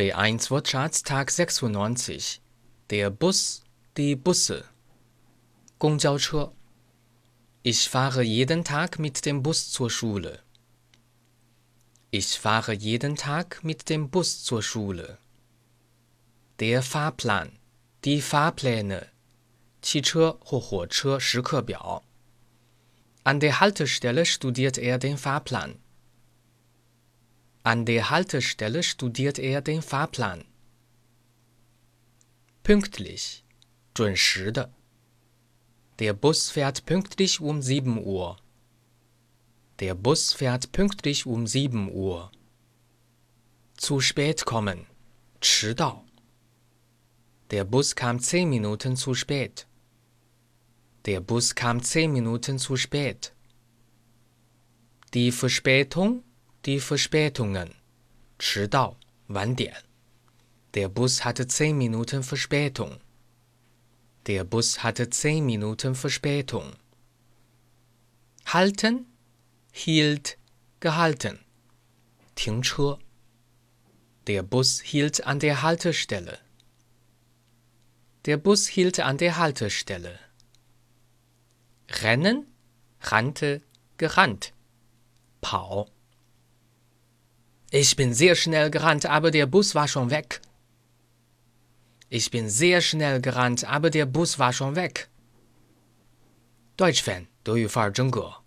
B1 Wortschatz Tag 96. Der Bus, die Busse. 公交车 Ich fahre jeden Tag mit dem Bus zur Schule. Ich fahre jeden Tag mit dem Bus zur Schule. Der Fahrplan, die Fahrpläne. 汽车或火车时刻表。An der Haltestelle studiert er den Fahrplan. An der Haltestelle studiert er den Fahrplan. Pünktlich. 准时的。Der Bus fährt pünktlich um 7 Uhr. Der Bus fährt pünktlich um 7 Uhr. Zu spät kommen. 迟到。Der Bus kam 10 Minuten zu spät. Der Bus kam 10 Minuten zu spät. Die Verspätung, die Verspätungen. Chidao, Wandian. Der Bus hatte zehn Minuten Verspätung. Der Bus hatte zehn Minuten Verspätung. Halten, hielt, gehalten. 停车. Der Bus hielt an der Haltestelle. Der Bus hielt an der Haltestelle. Rennen, rannte, gerannt. Pao. Ich bin sehr schnell gerannt, aber der Bus war schon weg. Ich bin sehr schnell gerannt, aber der Bus war schon weg. Deutsch Fan，德语范儿真格。